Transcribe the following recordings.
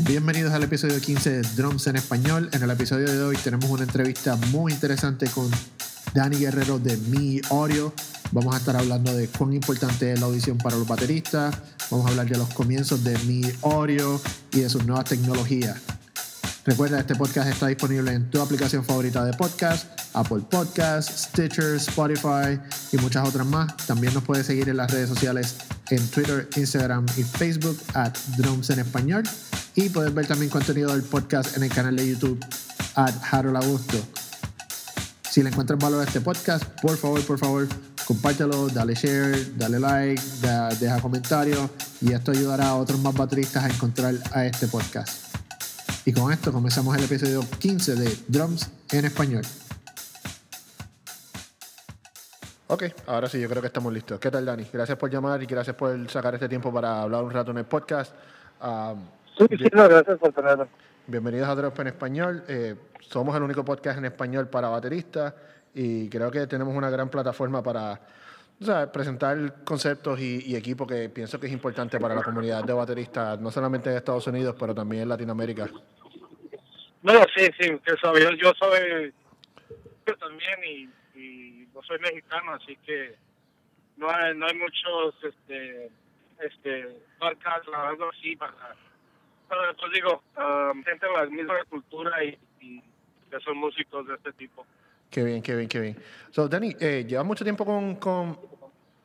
Bienvenidos al episodio 15 de Drums en Español. En el episodio de hoy tenemos una entrevista muy interesante con Dani Guerrero de Mi Audio. Vamos a estar hablando de cuán importante es la audición para los bateristas. Vamos a hablar de los comienzos de Mi Audio y de sus nuevas tecnologías. Recuerda, este podcast está disponible en tu aplicación favorita de podcast, Apple Podcasts, Stitcher, Spotify y muchas otras más. También nos puedes seguir en las redes sociales en Twitter, Instagram y Facebook at Drums en Español. Y puedes ver también contenido del podcast en el canal de YouTube at Harold Augusto. Si le encuentras valor a este podcast, por favor, por favor, compártelo, dale share, dale like, deja comentarios y esto ayudará a otros más bateristas a encontrar a este podcast. Y con esto comenzamos el episodio 15 de Drums en Español. Ok, ahora sí, yo creo que estamos listos. ¿Qué tal, Dani? Gracias por llamar y gracias por sacar este tiempo para hablar un rato en el podcast. Um, sí, sí, no, gracias por tenerlo. Bienvenidos a Drums en Español. Eh, somos el único podcast en español para bateristas y creo que tenemos una gran plataforma para presentar conceptos y, equipos que pienso que es importante para la comunidad de bateristas, no solamente de Estados Unidos, pero también en Latinoamérica. No, sí, sí, que yo, yo soy yo también y, y no soy mexicano, así que no hay, no hay muchos este este podcasts o algo así para pero pues digo, um, gente de la misma cultura y, que son músicos de este tipo. Qué bien, qué bien, qué bien. So, Dani, eh, ¿llevas mucho tiempo con, con,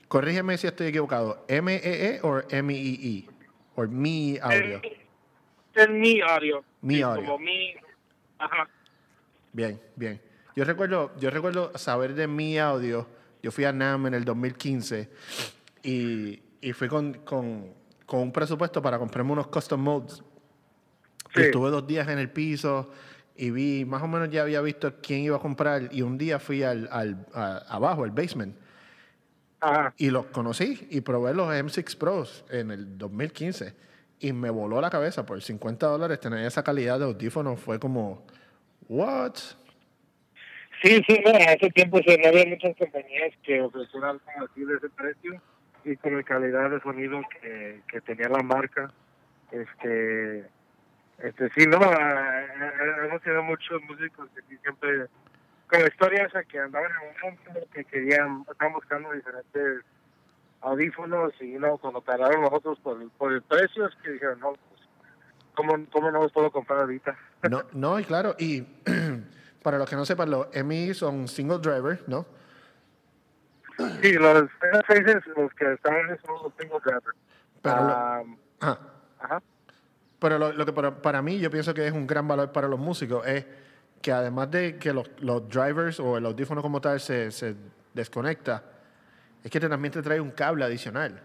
corrígeme si estoy equivocado, M-E-E o M-I-I? ¿O Mi Audio? Es Mi Audio. Mi Audio. Como Mi, ajá. Bien, bien. Yo recuerdo, yo recuerdo saber de Mi Audio, yo fui a NAM en el 2015 y, y fui con, con, con un presupuesto para comprarme unos custom modes estuve dos días en el piso y vi, más o menos ya había visto quién iba a comprar y un día fui al, al abajo, al basement. Y los conocí y probé los M6 Pros en el 2015 y me voló la cabeza por 50 dólares tener esa calidad de audífonos fue como what sí sí no, hace tiempo se no había muchas compañías que ofrecían algo así de ese precio y con la calidad de sonido que, que tenía la marca este este, sí, no, hemos tenido muchos músicos que siempre, con la historia esa que andaban en un mundo que querían, estaban buscando diferentes audífonos y no, cuando pararon nosotros por, por el precio, es que dijeron, no, pues, ¿cómo, ¿cómo no los puedo comprar ahorita? No, no, y claro, y para los que no sepan, los MI son single driver, ¿no? Sí, los los que están son los single driver. Pero ah, ajá. Pero lo, que para, mí yo pienso que es un gran valor para los músicos es que además de que los, los drivers o el audífono como tal se, se desconecta, es que también te trae un cable adicional.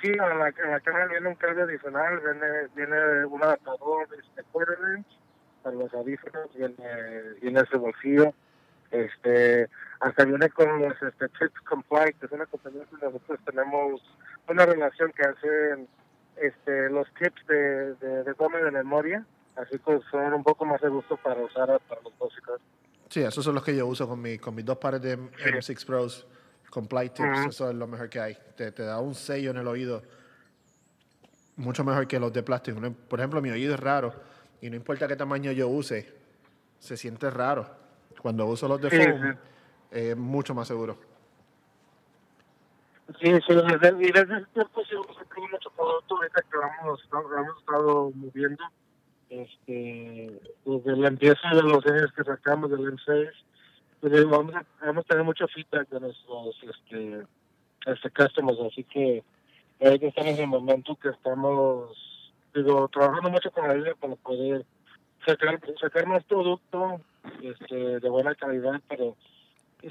Sí, en la, en la caja viene un cable adicional, viene, viene un adaptador de este para los audífonos, viene, viene ese bolsillo. Este, hasta viene con los este, Chips Comply, que es una compañía que nosotros tenemos una relación que hacen este, los tips de, de, de memoria, así que son un poco más de gusto para usar para los músicos. Sí, esos son los que yo uso con, mi, con mis dos pares de M6 Pros, con Play Tips, eso es lo mejor que hay. Te, te, da un sello en el oído, mucho mejor que los de plástico. Por ejemplo, mi oído es raro y no importa qué tamaño yo use, se siente raro. Cuando uso los de foam, es mucho más seguro. Sí, sí, y desde ese tiempo sí hemos sacado mucho producto ahorita que vamos, hemos estado moviendo. Este, desde la empieza de los años que sacamos del M6, pues vamos a, hemos tenido mucho feedback de nuestros este, este customers, así que ahorita estamos en el momento que estamos digo, trabajando mucho con la idea para poder sacar, sacar más producto este, de buena calidad, pero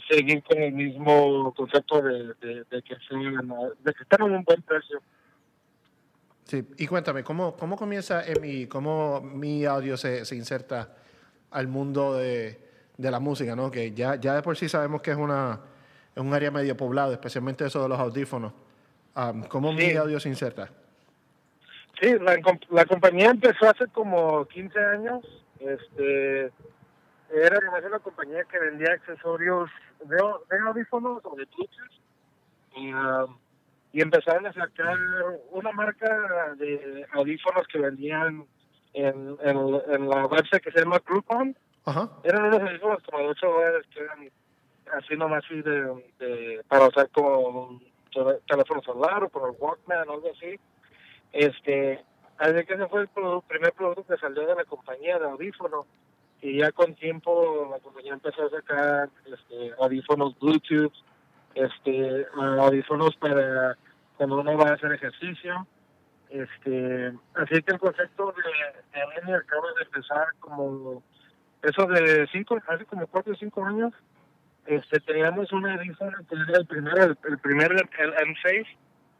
seguir con el mismo concepto de, de, de que, de que están en un buen precio. Sí, y cuéntame, ¿cómo, cómo comienza mi, cómo mi audio se, se inserta al mundo de, de, la música, ¿no? Que ya, ya de por sí sabemos que es una es un área medio poblado, especialmente eso de los audífonos. Um, ¿Cómo mi audio se inserta? Sí, la, la compañía empezó hace como 15 años. Este, era una compañía que vendía accesorios de, de audífonos o de Bluetooth. Y, um, y empezaron a sacar una marca de audífonos que vendían en, en, la website que se llama Groupon. Eran unos audífonos como de 8 dólares que eran así nomás así de, para usar como teléfono celular o por el Walkman o algo así. Este, así que ese fue el primer producto que salió de la compañía de audífono y ya con tiempo la compañía empezó a sacar este, audífonos Bluetooth, este, audífonos para cuando uno va a hacer ejercicio. Este, así que el concepto de, de acaba de empezar como eso de cinco, hace como cuatro o cinco años. Este, teníamos un audífono que era el primero, el, primer el M6,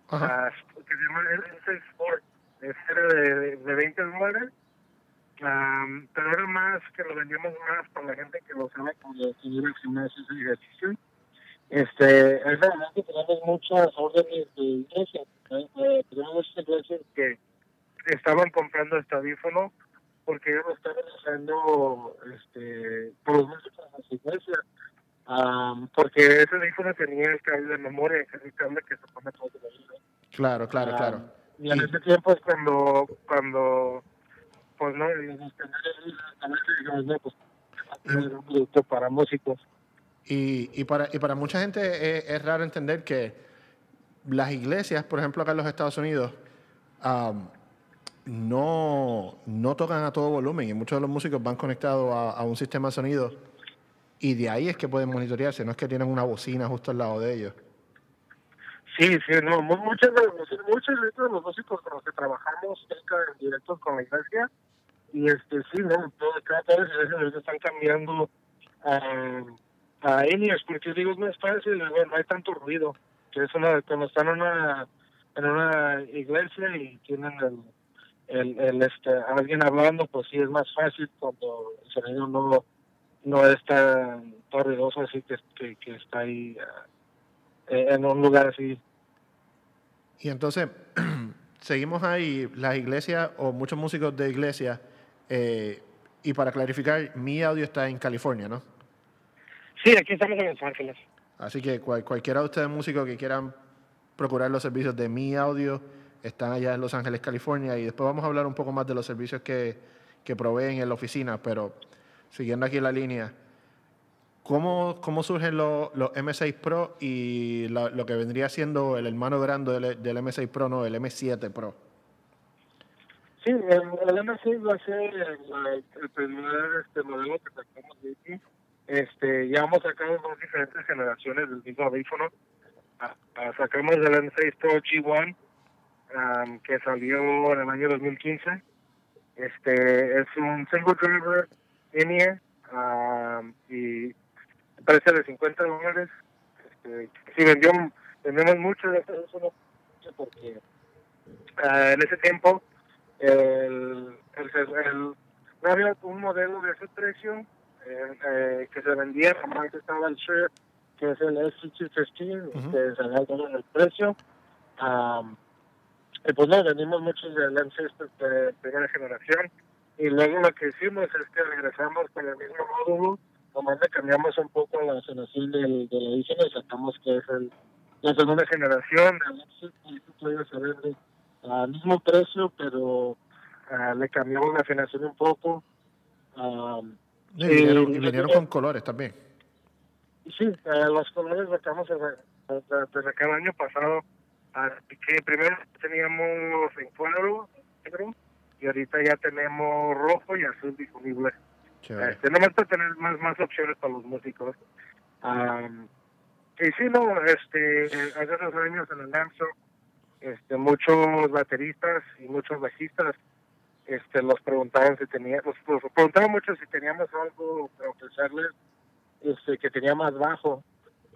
ah, que se llama el M6 Sport. Este era de, de 20 dólares pero era más que lo vendíamos más para la gente que lo sabe seguir el gimnasio y ejercicio. Este, es verdad que tenemos muchas órdenes de iglesia. Eh, tenemos muchas iglesias que estaban comprando este audífono porque ellos lo estaban usando este, por los músicos de su iglesia. porque ese audífono tenía el cable de memoria, el cable que se pone todo vida. Claro, claro, claro. Y en ese tiempo es cuando, cuando pues no, pues, un para músicos. Y, y, para, y para mucha gente es, raro entender que las iglesias, por ejemplo, acá en los Estados Unidos, no, no tocan a todo volumen y muchos de los músicos van conectados a, a, un sistema de sonido y de ahí es que pueden monitorearse, no es que tienen una bocina justo al lado de ellos. Sí, sí, no, muchos de los, muchos de los músicos con los que trabajamos cerca directos con la iglesia y este sí no todo cada vez están cambiando a a porque digo es más fácil no hay tanto ruido que es una cuando están en una en una iglesia y tienen el, el, este alguien hablando pues sí es más fácil cuando el sonido no no es tan, ruidoso así que, que, está ahí eh, en un lugar así. Y entonces seguimos ahí las iglesias o muchos músicos de iglesia eh, y para clarificar, mi audio está en California, ¿no? Sí, aquí estamos en Los Ángeles. Así que cualquiera de ustedes músicos que quieran procurar los servicios de mi audio están allá en Los Ángeles, California. Y después vamos a hablar un poco más de los servicios que, que proveen en la oficina. Pero siguiendo aquí la línea, ¿cómo, cómo surgen los, los M6 Pro y lo que vendría siendo el hermano grande del, del M6 Pro, no, el M7 Pro? Sí, el, el M6 va a ser el, primer este, modelo que sacamos de aquí. Este, ya hemos sacado dos diferentes generaciones del mismo audífono. Ah, ah, sacamos el M6 Pro G1, que salió en el año 2015. Este, es un single driver in y parece de 50 dólares. Este, sí, vendió, vendemos mucho de eso, porque uh, en ese tiempo el, el, no había un modelo de ese precio eh, eh, que se vendía, antes estaba el shirt, que es el S215, que se había dado el precio. y pues no, vendimos muchos de lenses de primera generación. Y luego lo que hicimos es que regresamos con el mismo módulo, nomás le cambiamos un poco la generación del, del edificio y sacamos que es el, la segunda generación. El y se vende al mismo precio, pero uh, le cambiamos la afinación un poco. Um, y vinieron, y vinieron con colores también. Sí, uh, los colores sacamos desde, cada año pasado. que primero teníamos en cuadro negro y ahorita ya tenemos rojo y azul disponible. Este, nomás para tener más, más opciones para los músicos. Um, y sí, no, este, hace dos años en el Lanzo este, muchos bateristas y muchos bajistas este, los preguntaban si teníamos, los, preguntaban mucho si teníamos algo para ofrecerles este, que tenía más bajo.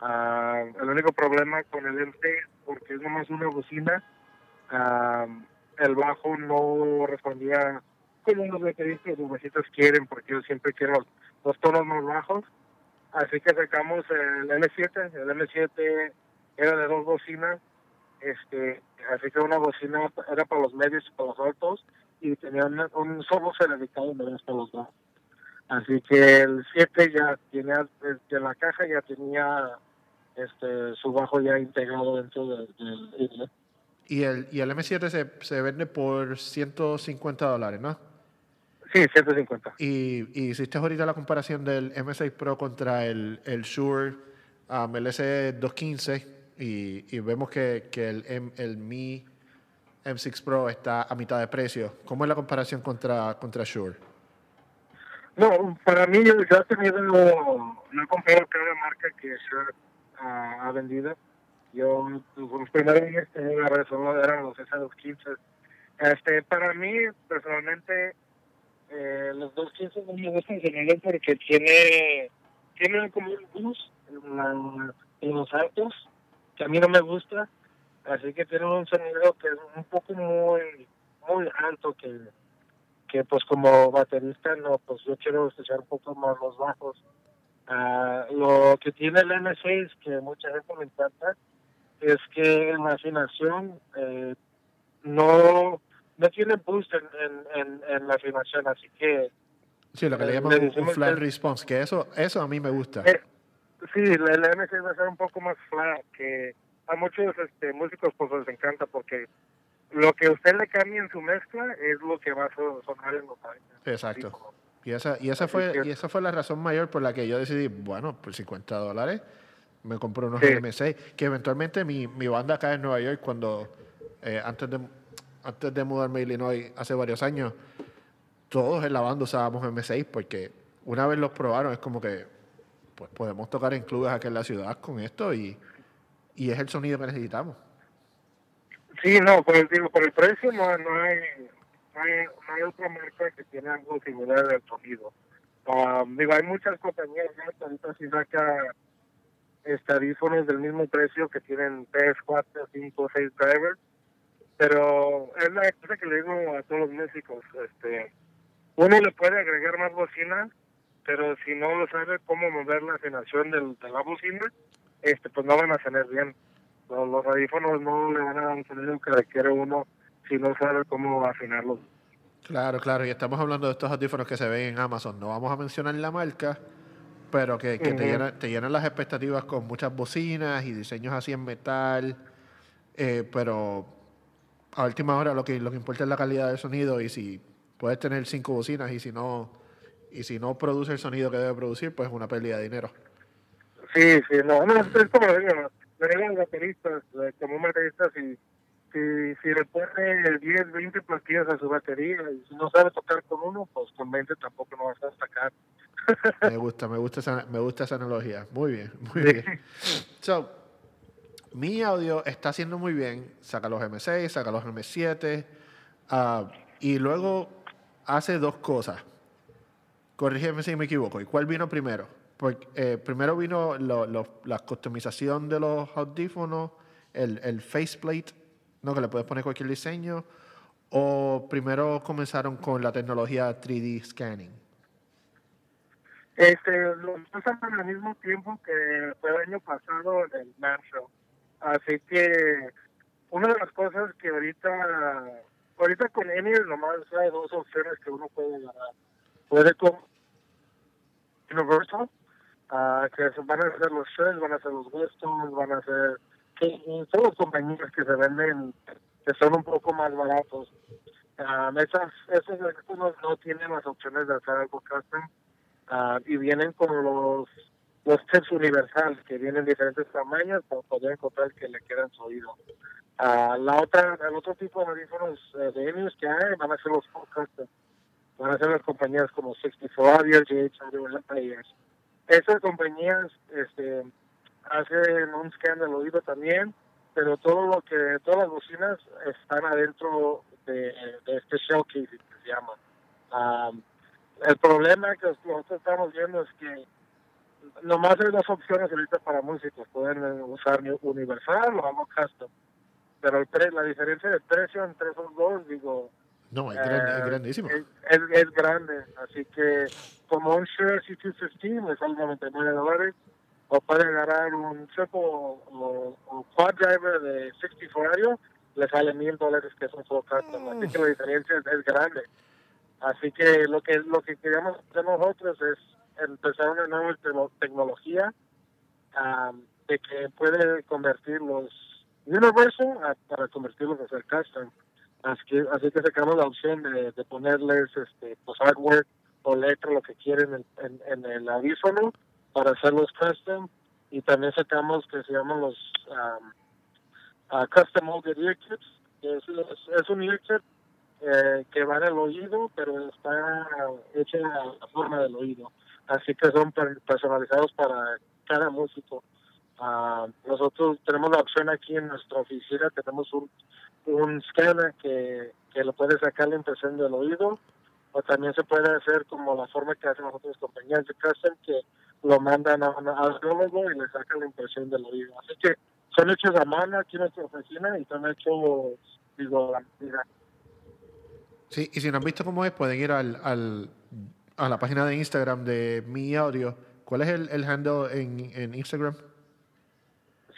Ah, el único problema con el MC, porque es nomás una bocina, ah, el bajo no respondía como los bateristas los bajistas quieren, porque yo siempre quiero los tonos más bajos. Así que sacamos el M7, el M7 era de dos bocinas este así que una bocina era para los medios y para los altos y tenía un, solo se dedicaba para los dos así que el 7 ya tenía en la caja ya tenía este su bajo ya integrado dentro del, del y el, y el M7 se, se vende por 150 dólares, ¿no? Sí, 150. Y, y hiciste ahorita la comparación del M6 Pro contra el, el Shure um, el S215 y, y vemos que, el, M, el Mi M6 Pro está a mitad de precio. ¿Cómo es la comparación contra, contra Shure? No, para mí yo he tenido, no he comprado cada marca que Shure ha, vendido. Yo, los primeros días que la razón eran los S215. Este, para mí, personalmente, eh, los 215 no me gustan porque tiene, tiene como un boost en, en los altos, que a mí no me gusta. Así que tiene un sonido que es un poco muy, muy alto que que pues como baterista no pues yo quiero escuchar un poco más los bajos uh, lo que tiene el M6 que mucha gente me encanta es que en la afinación eh, no no tiene boost en, en, en, la afinación así que sí lo que le eh, llaman un, flat response que eso eso a mí me gusta eh, sí el M6 va a ser un poco más flat que a muchos este, músicos pues les encanta porque lo que usted le cambie en su mezcla es lo que va a sonar en los Exacto. Y esa, y esa fue y esa fue la razón mayor por la que yo decidí, bueno, por 50 dólares me compro unos M6, que eventualmente mi, mi banda acá en Nueva York, cuando eh, antes, de, antes de mudarme a Illinois hace varios años, todos en la banda usábamos M6 porque una vez los probaron es como que pues podemos tocar en clubes aquí en la ciudad con esto y, y es el sonido que necesitamos. Sí, no, por el, digo, por el precio no, no, hay, no, hay, no hay otra marca que tiene algo similar al sonido. Um, digo, hay muchas compañías que ahorita sí saca estadífonos del mismo precio que tienen 3, 4, 5, 6 drivers, pero es la cosa que le digo a todos los músicos, este, uno le puede agregar más bocina, pero si no lo sabe cómo mover la afinación del, de la bocina, este, pues no van a tener bien los, los audífonos no le van a dar un sonido que requiere uno si no sabe cómo afinarlos. Claro, claro, y estamos hablando de estos audífonos que se ven en Amazon. No vamos a mencionar la marca, pero que, que te, llenan, te, llenan, las expectativas con muchas bocinas y diseños así en metal. Eh, pero a última hora lo que, lo que importa es la calidad del sonido y si puedes tener cinco bocinas y si no y si no produce el sonido que debe producir, pues es una pérdida de dinero. Sí, sí, no, no es como digo, le bateristas, como un baterista, si, si, si le pone 10, 20 platillas a su batería y si no sabe tocar con uno, pues con 20 tampoco no vas a destacar. me gusta, me gusta esa, me gusta esa analogía. Muy bien, muy bien. So, mi audio está haciendo muy bien. Saca los M6, saca los M7 uh, y luego hace dos cosas. Corrígeme si me equivoco. ¿Y cuál vino primero? Porque, eh, primero vino lo, la customización de los audífonos, el, el faceplate, ¿no? que le puedes poner cualquier diseño, o primero comenzaron con la tecnología 3D scanning. Este, lo usan al mismo tiempo que fue el año pasado en el Marshall. Así que una de las cosas que ahorita, ahorita con Emil nomás hay dos opciones que uno puede ganar. Puede con Universal uh, que van a ser los Shells, van a ser los Weston, van a ser que, son las compañías que se venden que son un poco más baratos. Um, esas, esos no, no tienen las opciones de hacer algo custom uh, y vienen con los los tips universales que vienen en diferentes tamaños para poder encontrar que le quedan su oído. Uh, la otra, el otro tipo de audífonos uh, de Enius que hay van a ser los full. Van a ser las compañías como 64 Audio, JH Audio, Players esas compañías este, hacen un scan del oído también, pero todo lo que, todas las bocinas están adentro de, este shell que se llama. Um, el problema que nosotros estamos viendo es que nomás hay dos opciones ahorita para músicos, pueden usar universal o algo custom. Pero el la diferencia de precio entre esos dos, digo, no, es, grande, es eh, grandísimo. Es, es, grande, así que como un Shure C215 le sale 99 dólares, o puede agarrar un triple o, o, quad driver de 64 le sale mil dólares que es un full custom, así que la diferencia es, grande. Así que lo que lo que queríamos hacer nosotros es empezar una nueva tecnología de que puede convertir los Universal a- para convertirlos a ser custom. Así que, así que sacamos la opción de, ponerles este, pues artwork o letra, lo que quieren en, el audífono para hacerlos custom. Y también sacamos que se llaman los um, uh, custom molded ear que Es, es, un ear eh, que va en el oído, pero está hecho a la forma del oído. Así que son per- personalizados para cada músico. Ah, nosotros tenemos la opción aquí en nuestra oficina, tenemos un, un scanner que, que le puede sacar la impresión del oído, o también se puede hacer como la forma que hacen otras compañías de custom, que lo mandan a un audiólogo y le sacan la impresión del oído. Así que son hechos a mano aquí en nuestra oficina y son hechos, digo, a medida. Sí, y si no han visto cómo es, pueden ir al, al- a la página de Instagram de Mi Audio. ¿Cuál es el, el handle en, en Instagram?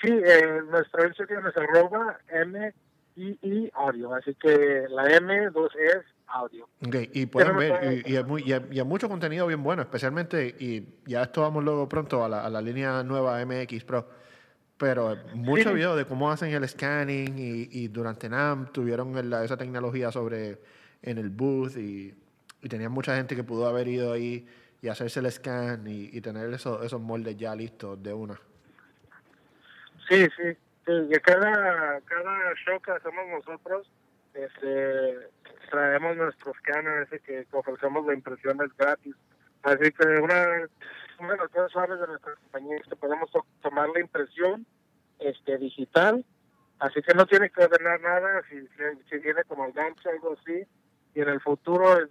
Sí, eh, nuestro Instagram es arroba M-I-I audio, así que la M, dos es audio. Ok, y pueden no ver, y, y hay muy- y hay- y hay mucho contenido bien bueno, especialmente, y ya esto vamos luego pronto a la, a la línea nueva MX Pro, pero mucho Sí. video de cómo hacen el scanning y, y durante NAM tuvieron el- esa tecnología sobre en el booth y, y tenían mucha gente que pudo haber ido ahí y hacerse el scan y, y tener esos, esos moldes ya listos de una. Sí, sí, sí, cada, cada show que hacemos nosotros, este, traemos nuestros scanners y que ofrecemos la impresiones gratis. Así que una, una de las cosas suaves de nuestra compañía es que podemos to- tomar la impresión este digital, así que no tiene que ordenar nada si, si, viene como el gancho o algo así, y en el futuro,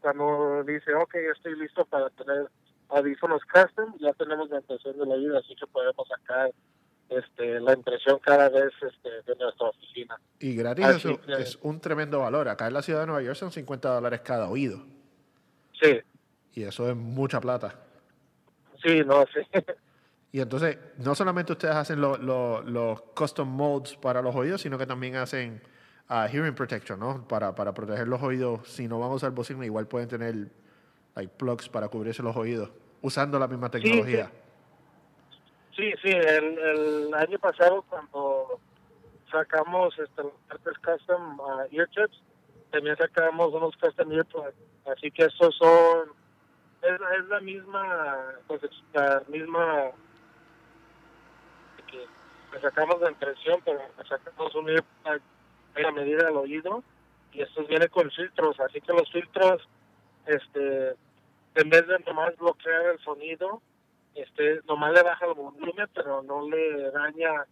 cuando dice, ok, estoy listo para tener audífonos custom, ya tenemos la impresión de la vida, así que podemos sacar este, la impresión cada vez este, de nuestra oficina. Y gratis Así eso que- es un tremendo valor. Acá en la ciudad de Nueva York son 50 dólares cada oído. Sí, Y eso es mucha plata. sí, no, sí. Y entonces, no solamente ustedes hacen lo- lo- los custom molds para los oídos, sino que también hacen ah, hearing protection, ¿no? Para, para proteger los oídos. Si no van a usar bocina, igual pueden tener like, plugs para cubrirse los oídos, usando la misma sí. tecnología. Sí, sí, el, el año pasado cuando sacamos este, los custom uh, ear chips, también sacamos unos custom earplugs. Así que estos son, es, es la misma, pues es la misma que sacamos la impresión, pero sacamos un earplug a medida del oído y estos vienen con filtros, así que los filtros, este, en vez de nomás bloquear el sonido, este nomás le baja el volumen pero no le daña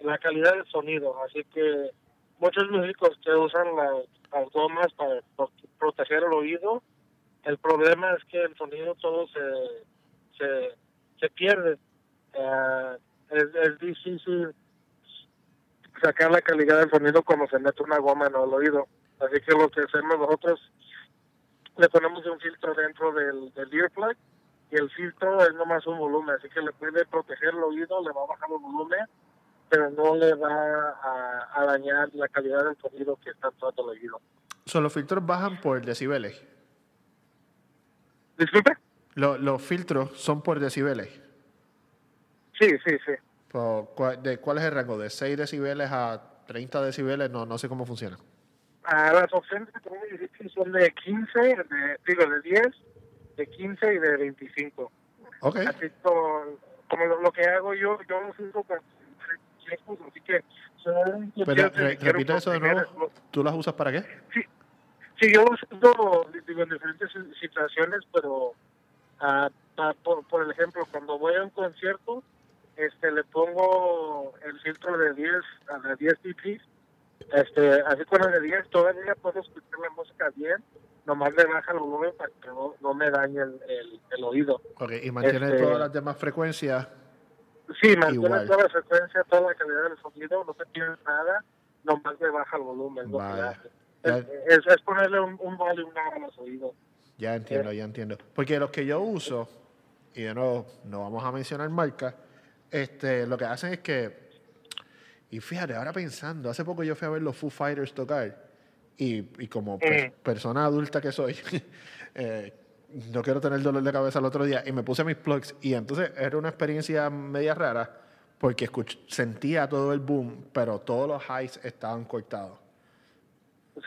la calidad del sonido. Así que muchos músicos que usan la- las gomas para pro- proteger el oído el problema es que el sonido todo se se, se pierde. Eh, es, es difícil sacar la calidad del sonido cuando se mete una goma en el oído. Así que lo que hacemos nosotros le ponemos un filtro dentro del, del earplug y el filtro es nomás un volumen, así que le puede proteger el oído, le va a bajar el volumen, pero no le va a, a dañar la calidad del sonido que está entrando al oído. So, los filtros bajan por decibeles. Disculpe. Lo- los filtros son por decibeles. Sí, sí, sí. Cua- de, ¿Cuál es el rango? ¿De 6 decibeles a 30 decibeles? No, no sé cómo funciona. Ah, las opciones que tenemos son de 15, de, digo, de 10, de 15 y de 25. Ok. Así con, como lo, lo que hago yo, yo los uso con tiempos, así que son Pero, re- quiero repite eso de nuevo. ¿Tú las usas para qué? Sí, yo los uso digo, en diferentes situaciones, pero ah, pa- por, por ejemplo, cuando voy a un concierto, este le pongo el filtro de 10 a de 10 dB, este, así con el de 10 todavía puedo escuchar la música bien, nomás le baja el volumen para que no, no me dañe el, el, el oído. Ok, y mantiene Este- todas las demás frecuencias. Sí, mantiene toda la frecuencia, toda la calidad del sonido, no se pierde nada, nomás le baja el volumen. Ya, Es, es, es ponerle un, un volumen a los oídos. ya entiendo, ya entiendo. Porque los que yo uso, y de nuevo, no vamos a mencionar marcas, este, lo que hacen es que, y fíjate, ahora pensando, hace poco yo fui a ver los Foo Fighters tocar, y, y como per- persona adulta que soy, eh, no quiero tener dolor de cabeza el otro día, y me puse mis plugs, y entonces era una experiencia media rara, porque sentía todo el boom, pero todos los highs estaban cortados.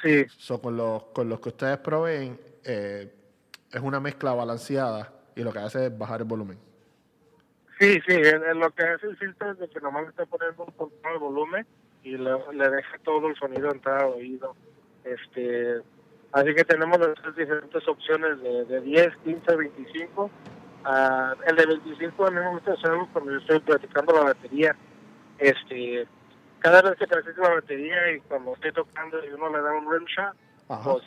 Sí. con, los, con los que ustedes proveen, eh, es una mezcla balanceada y lo que hace es bajar el volumen. Sí, sí, lo que hace el filtro es que nomás está poniendo un poco de volumen y le, deja todo el sonido entrar al oído. Este, así que tenemos las diferentes opciones de, de 10, 15, 25 Uh, el de 25 a mí me gusta hacerlo cuando yo estoy practicando la batería. Este, cada vez que practico la batería y cuando estoy tocando y uno le da un rim shot, pues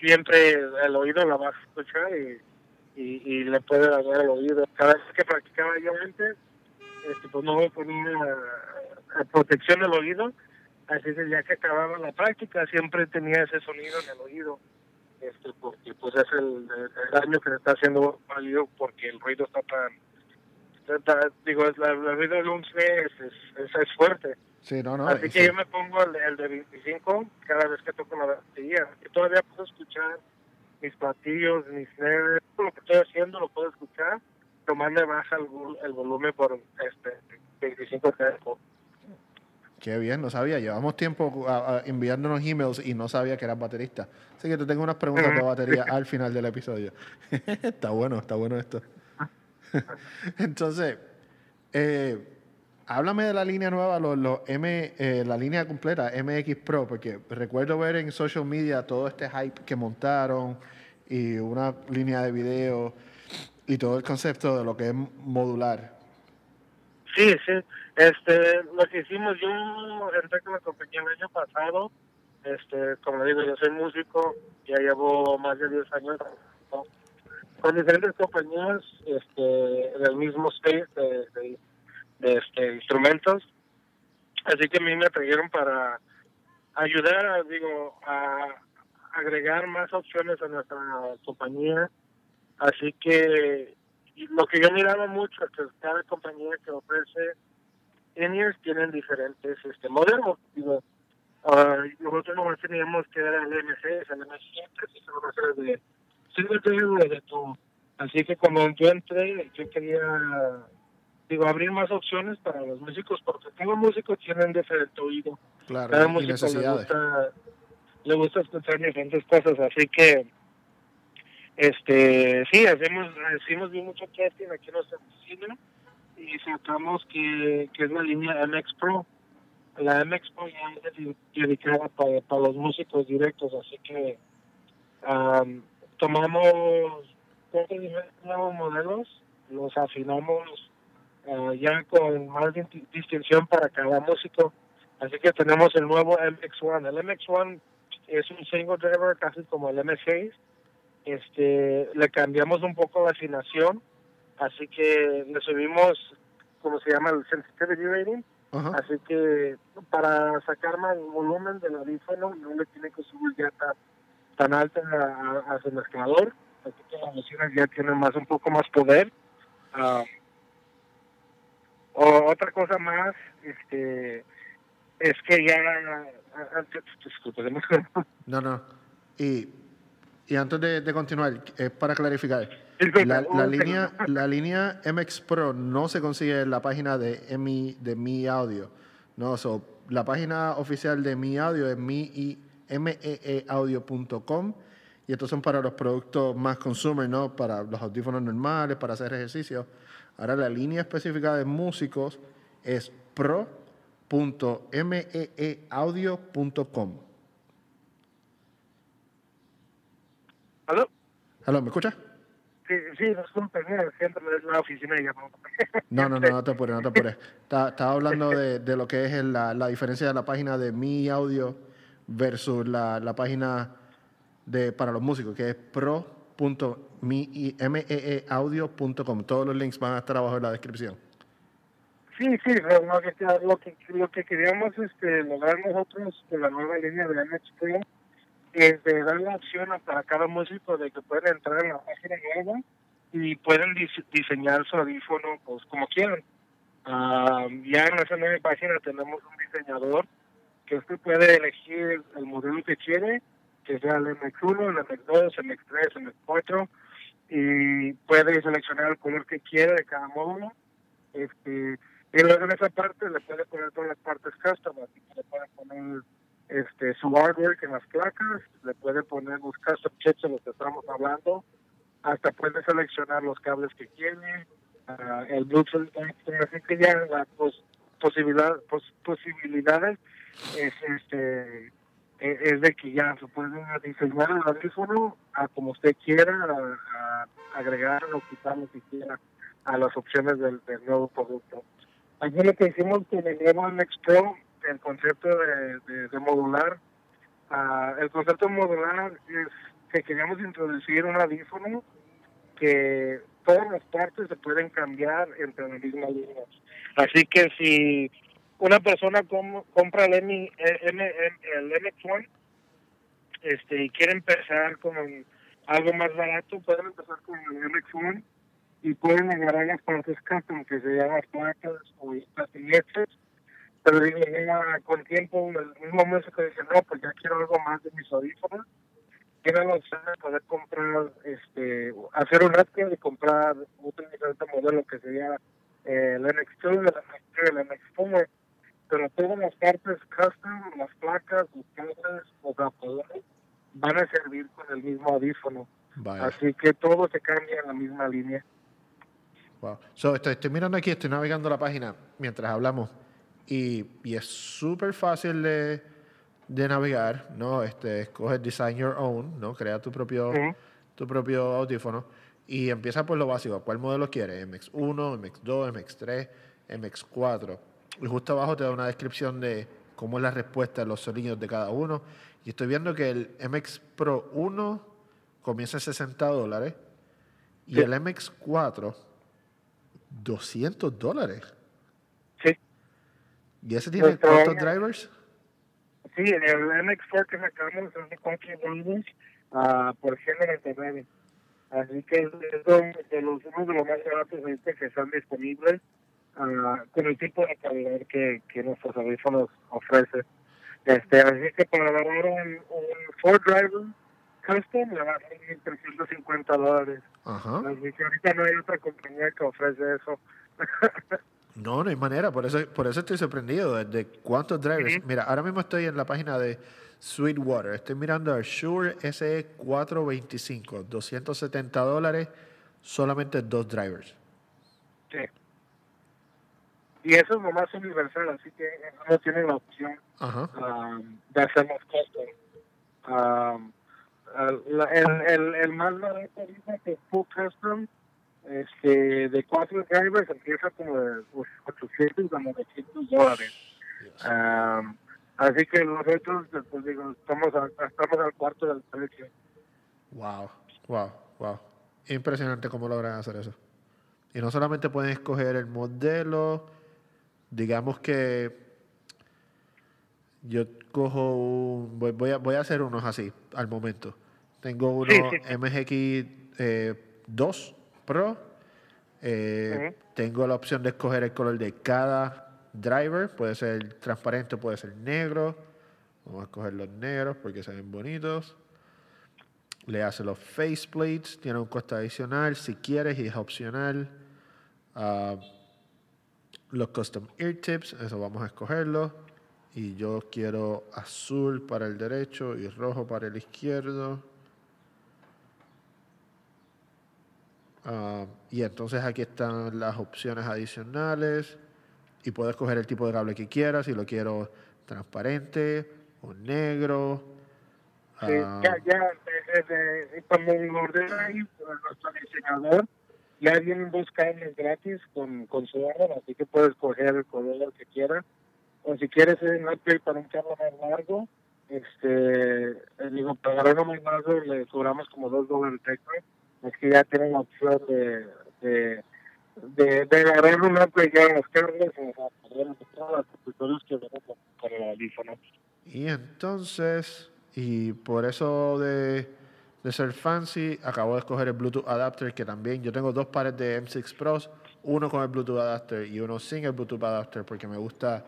siempre el oído la va a escuchar y, y, le puede dar el oído. Cada vez que practicaba yo antes, este, pues no me ponía protección del oído, así que ya que acababa la práctica siempre tenía ese sonido en el oído este porque pues es el, daño que se está haciendo válido porque el ruido está tan, digo el, ruido de un es, es, es, fuerte. Sí, no, no, así que yo me pongo el, de 25 cada vez que toco la batería. Y todavía puedo escuchar mis platillos mis snares todo lo que estoy haciendo lo puedo escuchar tomarle baja el, el volumen por este 25 Hz Qué bien, no sabía. Llevamos tiempo enviándonos emails y no sabía que eras baterista. Así que te tengo unas preguntas de batería al final del episodio. está bueno, está bueno esto. Entonces, eh, háblame de la línea nueva, los, M, eh, la línea completa MX Pro, porque recuerdo ver en social media todo este hype que montaron y una línea de video y todo el concepto de lo que es modular. Sí, sí. Este, lo que hicimos, yo entré con la compañía el año pasado. Este, como digo, yo soy músico, ya llevo más de 10 años con diferentes compañías este, del mismo space de, este, instrumentos. Así que a mí me trajeron para ayudar, digo, a agregar más opciones a nuestra compañía. Así que lo que yo miraba mucho es que cada compañía que ofrece tienen diferentes este modelos. Digo, uh, nosotros nomás teníamos que dar al MC, el MC se va a hacer de single de tu. Así que como yo entré, yo quería digo abrir más opciones para los músicos porque cada músico tienen diferente oído. Claro, cada músico le gusta, le gusta escuchar diferentes cosas, así que este sí hacemos hicimos mucho testing aquí en nuestra oficina y sacamos que, que es la línea MX Pro. La MX Pro ya es dedicada para, para los músicos directos, así que tomamos cuatro nuevos modelos, los afinamos uh, ya con más distinción para cada músico. Así que tenemos el nuevo MX1. El MX1 es un single driver casi como el MX6. Este, le cambiamos un poco la afinación así que le subimos, como se llama, el sensitivity rating. Así que para sacar más volumen del audífono no le tiene que subir ya tan, tan alto a, a, su mezclador. Así que las bocinas ya tienen más un poco más poder. Uh, o otra cosa más, este, es que ya, disculpe, no, no. Y, y antes de, de continuar, es para clarificar. La, la, línea, la línea MX Pro no se consigue en la página de mi, de mi audio. No, la página oficial de mi audio es meeaudio.com y estos son para los productos más consumer, ¿no? Para los audífonos normales, para hacer ejercicio. Ahora la línea específica de músicos es pro.meeaudio.com. ¿Aló? ¿Aló? ¿Me escuchas? Sí, sí, disculpe, siempre es la oficina y ya no. No, no, no, te apures, no te apures. Estaba hablando de, de, lo que es la, la, diferencia de la página de mi audio versus la, la página de para los músicos, que es pro.meeaudio.com. Todos los links van a estar abajo en la descripción. Sí, sí, lo que, lo que, lo que queríamos este, lograr nosotros con la nueva línea de MX es de dar la opción para cada músico de que pueden entrar en la página nueva y pueden diseñar su audífono pues como quieran. ya en esa nueva página tenemos un diseñador que usted puede elegir el modelo que quiere, que sea el MX1, el MX2, el MX3, el MX4, y puede seleccionar el color que quiera de cada módulo. Este, Y luego en esa parte le puede poner todas las partes custom, así que le puede poner este, su artwork en las placas, le puede poner los custom chips en los que estamos hablando, hasta puede seleccionar los cables que quiere, uh, el Bluetooth, así que ya la pos, posibilidad, pos, posibilidades es, este, e, es de que ya se puede diseñar el audífono a como usted quiera, a, a agregar o quitar lo que quiera a las opciones del, del nuevo producto. Aquí lo que hicimos con el nuevo MX Pro, el concepto de modular, uh, el concepto modular es que queríamos introducir un audífono que todas las partes se pueden cambiar entre la misma línea. Así que si una persona com compra el, M, el MX1 este, y quiere empezar con algo más barato, pueden empezar con el MX1 y pueden agarrar las partes custom que se llaman placas o patinetes pero digo, con tiempo el mismo que dice no pues ya quiero algo más de mis audífonos tienen la opción de poder comprar este hacer un upgrade y comprar otro diferente modelo que sería eh, el NX2, el NX3, el NX4 pero todas las partes custom, las placas, los cables, los adaptadores van a servir con el mismo audífono. Vaya. Así que todo se cambia en la misma línea. Wow. So, estoy, estoy, mirando aquí, estoy navegando la página mientras hablamos y, y es súper fácil de, de, navegar, ¿no? Este, escoge Design Your Own, ¿no? Crea tu propio, -huh. tu propio audífono y empieza por lo básico. ¿Cuál modelo quieres? MX1, MX2, MX3, MX4. Y justo abajo te da una descripción de cómo es la respuesta de los sonidos de cada uno. Y estoy viendo que el MX Pro 1 comienza en 60 dólares y sí. el MX4 200 dólares. Sí. ¿Y ese tiene cuántos drivers? Sí, el MX4 que sacamos es de 4 drivers uh, por G99. Así que es de los, uno de los más baratos este que están disponibles uh, con el tipo de calidad que, que nuestros audífonos ofrecen. Este, así que para agarrar un, un Ford Driver custom le va a salir 350 dólares. Así que ahorita no hay otra compañía que ofrece eso. no, no hay manera. Por eso, por eso estoy sorprendido de, cuántos drivers. Uh -huh. Mira, ahora mismo estoy en la página de Sweetwater. Estoy mirando el Shure SE 425, 270 dólares, solamente dos drivers. Sí. Y eso es lo más universal, así que no tiene la opción um, de hacer más custom. Um, el, el, el, más barato dice que full custom este, de cuatro drivers empieza como de 800 a 900 dólares. Um, así que nosotros, pues digo, estamos, a, estamos al cuarto del precio. Wow, wow, wow. Impresionante cómo logran hacer eso. Y no solamente pueden escoger el modelo, digamos que yo cojo un, voy, voy, a, voy a hacer unos así al momento. Tengo uno sí, sí. MGX eh, 2 Pro. Eh. Tengo la opción de escoger el color de cada driver. Puede ser transparente, puede ser negro. Vamos a escoger los negros porque se ven bonitos. Le hace los faceplates. Tiene un costo adicional si quieres y es opcional. Uh, los custom ear tips, eso vamos a escogerlo. Y yo quiero azul para el derecho y rojo para el izquierdo. Uh, y entonces aquí están las opciones adicionales y puedo escoger el tipo de cable que quiera, si lo quiero transparente o negro. Sí, uh, ya, ya, desde, cuando lo ordena ahí nuestro diseñador, ya vienen dos cables gratis con, con su orden, así que puedes escoger el color que quieras. O si quieres un upgrade para un cable más largo, este, digo, para uno más largo le cobramos como dos dólares extra. Es que ya tienen la opción de, de, de, de agarrar un upgrade ya en los cables y poder todas las que vienen con, con el audífono. Y entonces, y por eso de de ser fancy, acabo de escoger el Bluetooth adapter, que también yo tengo dos pares de M6 Pros, uno con el Bluetooth adapter y uno sin el Bluetooth adapter, porque me gusta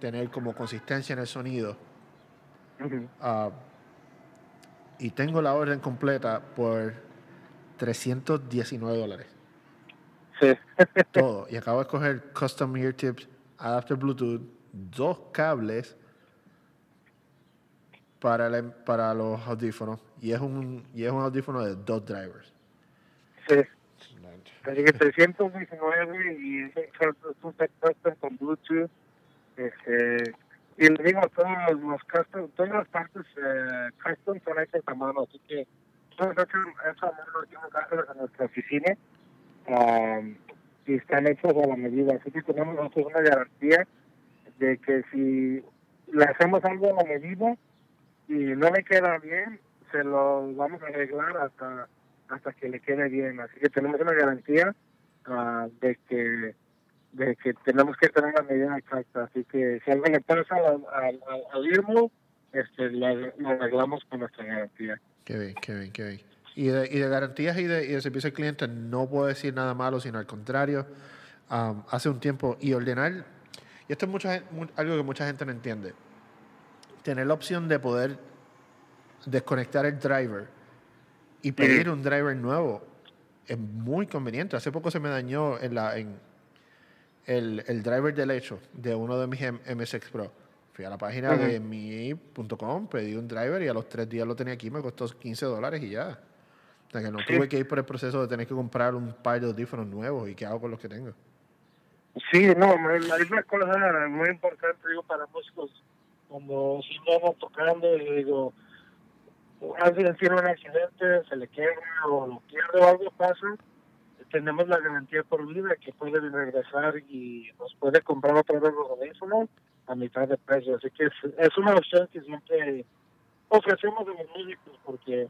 tener como consistencia en el sonido. Uh -huh. uh, y tengo la orden completa por 319 dólares. Sí. todo. Y acabo de escoger Custom Ear Tips, Adapter Bluetooth, dos cables para, para los audífonos y es un y es un audífono de dos drivers. Sí. Así que 319 y es un set custom con Bluetooth. Este, y le digo, todos los custom, todas las partes eh, custom son hechas a mano, así que mano en nuestra oficina um, y están hechos a la medida. Así que tenemos nosotros una garantía de que si le hacemos algo a la medida y no le queda bien, se lo vamos a arreglar hasta hasta que le quede bien. Así que tenemos una garantía uh, de que de que tenemos que tener la medida exacta. Así que si algo le pasa al, al, al este, lo, arreglamos con nuestra garantía. Qué bien, qué bien, qué bien. Y de, y de garantías y de, y de servicio al cliente no puedo decir nada malo, sino al contrario. Um, hace un tiempo, y ordenar, y esto es mucha, algo que mucha gente no entiende, tener la opción de poder desconectar el driver y pedir un driver nuevo es muy conveniente. Hace poco se me dañó en la, en, el, el driver del hecho de uno de mis MSX Pro. Fui a la página de mi.com, pedí un driver y a los tres días lo tenía aquí, me costó 15 dólares y ya. O sea que no tuve que ir por el proceso de tener que comprar un par de audífonos nuevos y qué hago con los que tengo. Sí, no, la misma cosa muy importante, digo, para músicos, cuando si vamos tocando y digo, alguien tiene un accidente, se le quiebra o lo pierde o algo pasa, tenemos la garantía por vida que puede regresar y nos puede comprar otra vez los audífonos a mitad de precio. Así que es, una opción que siempre ofrecemos a los músicos porque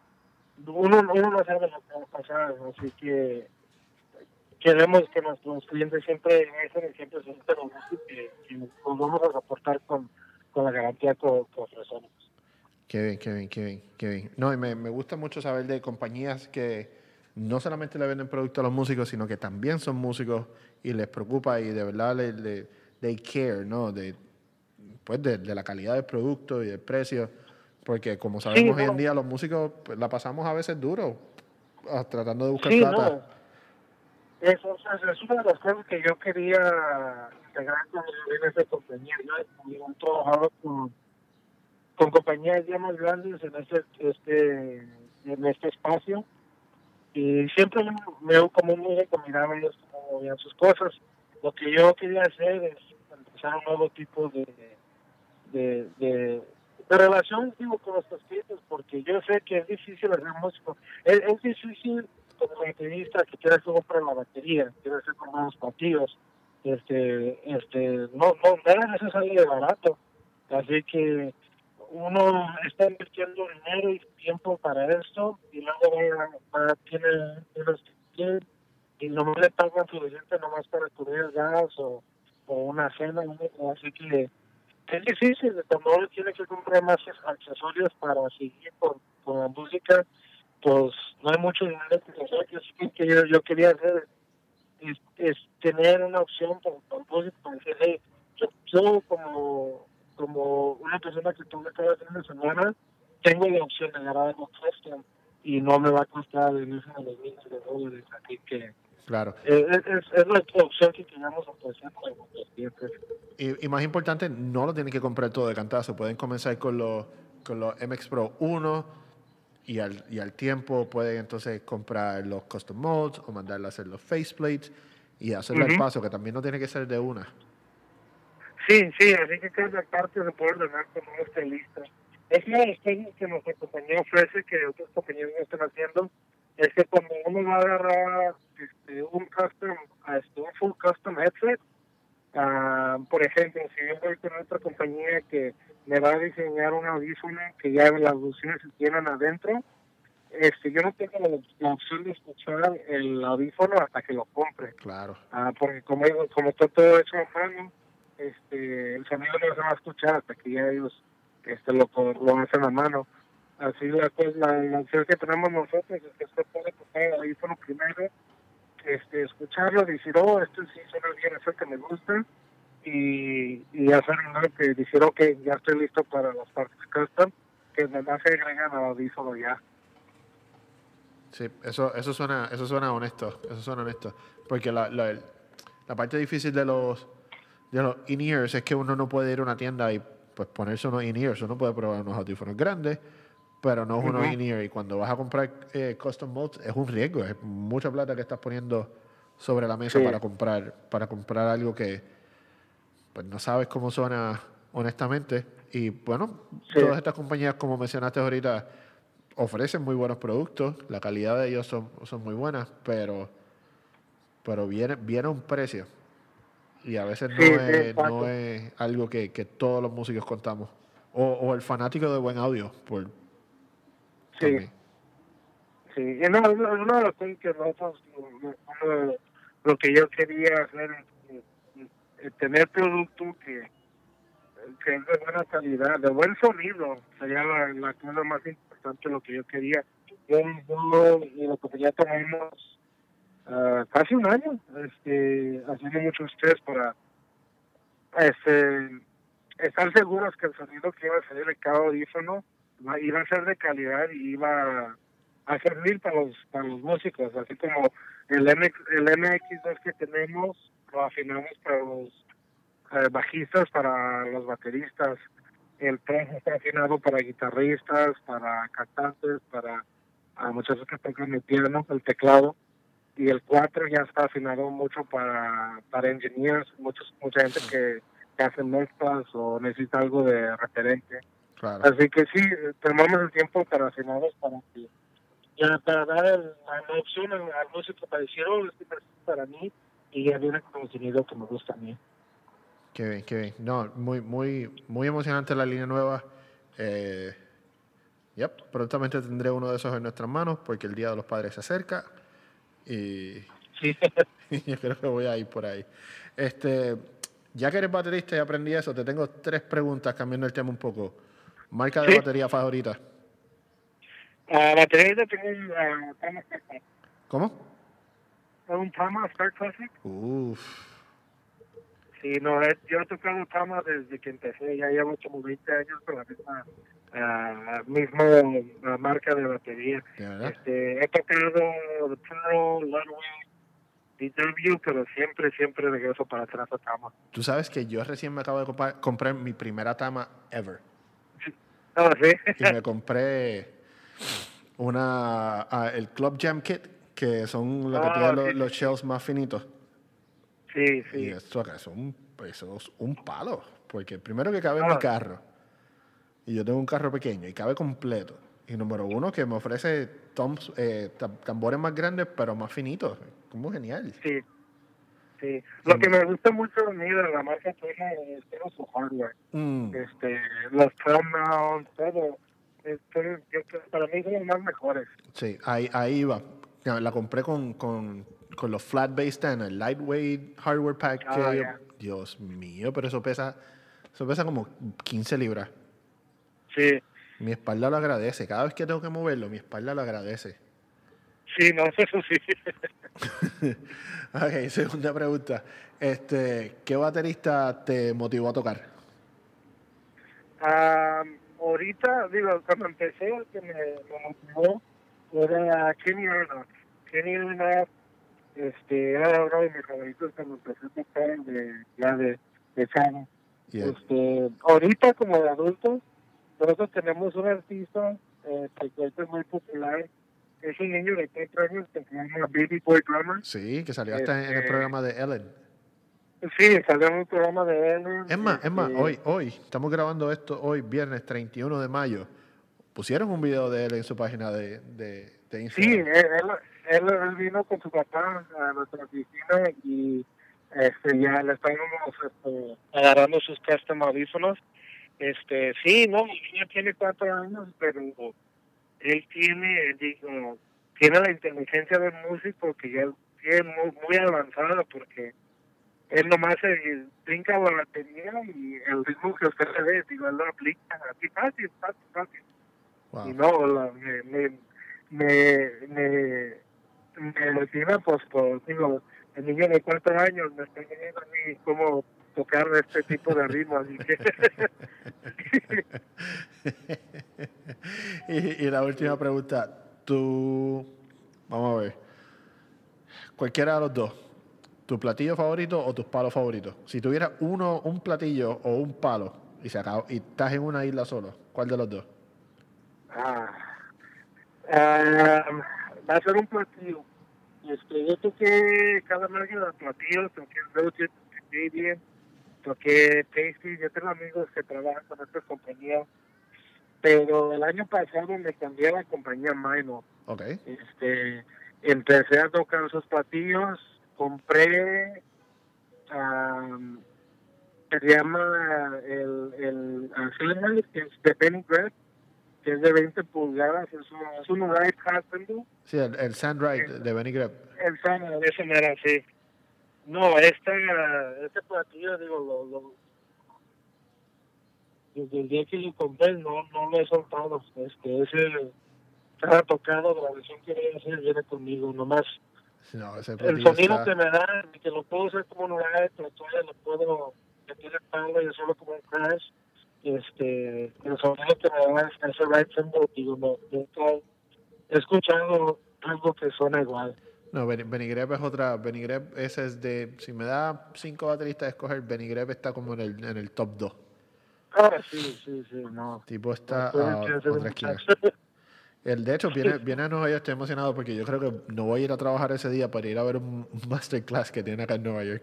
uno, uno no sabe lo que va a pasar. Así que queremos que nuestros clientes siempre regresen y siempre se que, que nos vamos a soportar con, con la garantía que, ofrecemos. Qué bien, qué bien, qué bien, qué bien. No, y me, me gusta mucho saber de compañías que no solamente le venden productos a los músicos, sino que también son músicos y les preocupa y de verdad le, le they care, ¿no? De, pues de, la calidad del producto y del precio. Porque como sabemos hoy en día, los músicos pues, la pasamos a veces duro tratando de buscar plata. Eso, es una de las cosas que yo quería integrar con esta compañía. Yo he trabajado con, con compañías ya más grandes en este, este, en este espacio y siempre me veo como muy recomendaba ellos como movían sus cosas. Lo que yo quería hacer es empezar un nuevo tipo de, de, de, relación digo, con los clientes, porque yo sé que es difícil hacer músico. Es, es difícil como baterista que quieras comprar la batería, quieras hacer con los partidos. Este, este, no, no, nada de eso sale de barato. Así que uno está invirtiendo dinero y tiempo para esto y luego va, tiene unos y no le pagan suficiente nomás para cubrir gas o, o una cena así que es difícil cuando uno tiene que comprar más accesorios para seguir con, con la música pues no hay mucho dinero que así que yo, yo quería hacer es, tener una opción para, para, para decir hey, yo como como una persona que tuve cada fin de semana, tengo la opción de agarrar algo custom y no me va a costar el mismo de los miles de dólares. Así que Claro. Eh, es, es, es, nuestra opción que queremos ofrecer para clientes. Y, y, más importante, no lo tienen que comprar todo de cantazo. Pueden comenzar con los, con los MX Pro 1 y al, y al tiempo pueden entonces comprar los custom modes o mandarle a hacer los faceplates y hacerle el paso, que también no tiene que ser de una. Sí, sí, así que cada parte se puede ordenar como no esté lista. Es una de las cosas que nuestra compañía ofrece que otras compañías no están haciendo, es que cuando uno va a agarrar este, un custom, este, un full custom headset, uh, por ejemplo, si yo voy con otra compañía que me va a diseñar un audífono que ya las luces se tienen adentro, este, yo no tengo la, opción de escuchar el audífono hasta que lo compre. Claro. Uh, porque como, como está todo hecho mano, este, el sonido no se va a escuchar hasta que ya ellos este, lo, lo hacen a mano. Así la, pues, la, opción que tenemos nosotros es que usted puede tocar el audífono primero, este, escucharlo, decir, oh, esto sí suena bien, es el que me gusta, y, y hacer un que decir, ok, ya estoy listo para las partes custom, que además se agregan al audífono ya. sí, eso, eso suena, eso suena honesto, eso suena honesto. Porque la, la, la parte difícil de los, de los in-ears es que uno no puede ir a una tienda y pues ponerse unos in-ears. Uno puede probar unos audífonos grandes, pero no es unos in-ear. Y cuando vas a comprar eh, custom modes es un riesgo, es mucha plata que estás poniendo sobre la mesa para comprar para comprar algo que pues no sabes cómo suena honestamente. Y bueno, todas estas compañías, como mencionaste ahorita, ofrecen muy buenos productos, la calidad de ellos son, son muy buenas, pero, pero viene, viene un precio. Y a veces no, es, no es algo que, que, todos los músicos contamos. O, o, el fanático de buen audio. Por, sí. Sí, y no, uno de los que nosotros, lo que yo quería hacer es tener producto que, que es de buena calidad, de buen sonido, sería la, la cosa más importante, lo que yo quería. Yo, yo y la compañía tomamos uh, casi un año este, haciendo mucho estrés para este, estar seguros que el sonido que iba a salir de cada audífono iba a ser de calidad y iba a servir para los, para los músicos, así como el, MX, el MX2 que tenemos lo afinamos para los eh, bajistas, para los bateristas. El 3 está afinado para guitarristas, para cantantes, para a muchachos que tocan el piano, el teclado. Y el 4 ya está afinado mucho para, para engineers, muchos, mucha gente que, que hace mezclas o necesita algo de referente. Así que sí, tomamos el tiempo para afinados para que ya para dar la opción al, músico para decir, oh, este para mí, y ya viene con contenido que me gusta a mí. Qué bien, qué bien. No, muy, muy, muy emocionante la línea nueva. Eh, yep, prontamente tendré uno de esos en nuestras manos porque el Día de los Padres se acerca y sí. yo creo que voy a ir por ahí. Este, ya que eres baterista y aprendí eso, te tengo tres preguntas cambiando el tema un poco. Marca de batería favorita. Uh, batería tengo un uh, Tama ¿Cómo? Un Tama Star Classic. Uf. Sí, no, yo he tocado Tama desde que empecé, ya llevo como 20 años con la misma uh, misma marca de batería. Este, he tocado The Pearl, Ludwig, DW, pero siempre, siempre regreso para atrás a Tama. Tú sabes que yo recién me acabo de comprar mi primera Tama ever. Oh, ¿sí? y me compré una ah, el Club Jam Kit, que son lo que ah, tienen los, shells más finitos. Sí, sí. Y eso, es un, eso es un palo, porque primero que cabe en mi ah. carro, y yo tengo un carro pequeño y cabe completo. Y número uno, que me ofrece toms, eh, tambores más grandes, pero más finitos. Como genial. Sí. Sí. Lo que me gusta mucho a mí de la marca es su hardware. Mm. Este, los pronouns, todo para mí son los más mejores. Sí, ahí, ahí va. La compré con, con, con los flat base ten, el lightweight hardware pack. Ah, Dios mío, pero eso pesa, eso pesa como 15 libras. Sí. Mi espalda lo agradece. Cada vez que tengo que moverlo, mi espalda lo agradece. Sí, no, eso sí. ok, segunda pregunta. Este, ¿Qué baterista te motivó a tocar? Um, ahorita, digo, cuando empecé, el que me, me motivó era Kenny Arnold. Kenny Arnold este, era uno de mis favoritos cuando empecé a tocar de, ya de, de Este, ahorita, como de adultos, nosotros tenemos un artista eh, que es muy popular. Es un niño de 4 años que se llama Baby Boy Drummer. Sí, que salió hasta en el este, programa de Ellen. Sí, salió en un programa de él. Es más, es más, este, hoy, hoy, estamos grabando esto hoy, viernes 31 de mayo. Pusieron un video de él en su página de, de, de Instagram. Sí, él, él, vino con su papá a nuestra oficina y este, ya le estamos este, agarrando sus custom audífonos. Este, sí, no, el niño tiene cuatro años, pero él tiene, digo, tiene la inteligencia del músico que ya tiene muy, muy avanzada porque él nomás se brinca la batería y el ritmo que usted le ve, digo, él lo aplica así fácil, fácil, fácil. Y no, la, me, me, me, me, me motiva, pues, por, digo, el niño de cuatro años me está viendo a mí cómo tocar este tipo de ritmo, así que... y, y la última pregunta, ¿tú Vamos a ver. Cualquiera de los dos. ¿Tu platillo favorito o tus palos favoritos? Si tuvieras uno, un platillo o un palo y, se acabó, y estás en una isla solo, ¿cuál de los dos? Ah, ah, va a ser un platillo. Este, yo toqué cada marca de platillos, toqué Roger, toqué bien, toqué Tasty, yo tengo amigos que trabajan con esta compañía, pero el año pasado me cambié a la compañía Mino. Ok. Este, empecé a tocar esos platillos, compré, um, se llama el, el Alzheimer, que es de Penny Grab, que es de 20 pulgadas, es un, es un Husband. Sí, el, el Sandrite de Benny Greb. El Sandrite, no era así. No, este, este platillo, digo, lo, lo, desde el día que lo compré no, no lo he soltado. Este, ese cada tocado, la versión que voy a hacer viene conmigo, nomás. No, ese El sonido está- que me da, que lo puedo hacer como un live, pero todavía lo puedo meter el palo y hacerlo como un crash. Este, el sonido que me da es ese right symbol, digo, no, nunca he escuchado algo que suena igual. No, Benny, Greb es otra. Benny Greb, ese es de. Si me da cinco bateristas a escoger, Benny Greb está como en el, en el top 2. Ah, sí, sí, sí, no. Tipo está a otra esquina. El, de hecho, viene, viene a Nueva York, estoy emocionado porque yo creo que no voy a ir a trabajar ese día para ir a ver un, masterclass que tiene acá en Nueva York.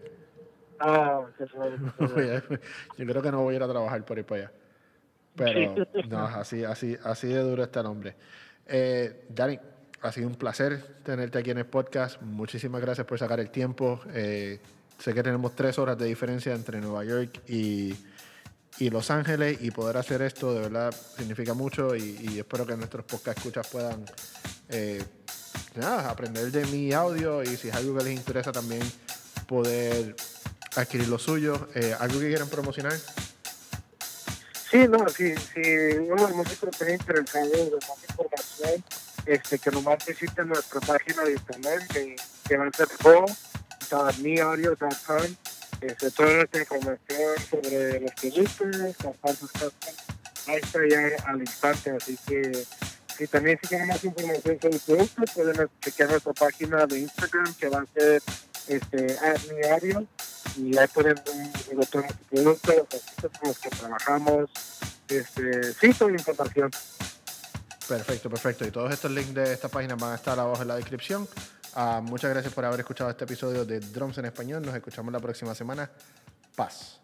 Ah, qué suave, qué suave. yo creo que no voy a ir a trabajar por ir para allá. Pero no, así, así, así de duro está el hombre. Eh, Dani, ha sido un placer tenerte aquí en el podcast. Muchísimas gracias por sacar el tiempo. Eh, sé que tenemos tres horas de diferencia entre Nueva York y, Los Ángeles y poder hacer esto de verdad significa mucho y, espero que nuestros podcast escuchas puedan eh, aprender de mi audio y si es algo que les interesa también poder adquirir lo suyo. Eh, ¿Algo que quieran promocionar? Sí, no, sí, sí, uno de los músicos interesado en información, este, que nomás visite nuestra página de internet, que, va a ser pro.meaudio.com, este, toda nuestra información sobre los productos, las partes custom, ahí está ya al instante, así que si también si quieren más información sobre el producto, pueden chequear nuestra página de Instagram, que va a ser este, @meaudio y ahí pueden encontrar productos, los artistas con los que trabajamos, este, sí, toda información. Perfecto, perfecto. Y todos estos links de esta página van a estar abajo en la descripción. Ah, muchas gracias por haber escuchado este episodio de Drums en Español. Nos escuchamos la próxima semana. Paz.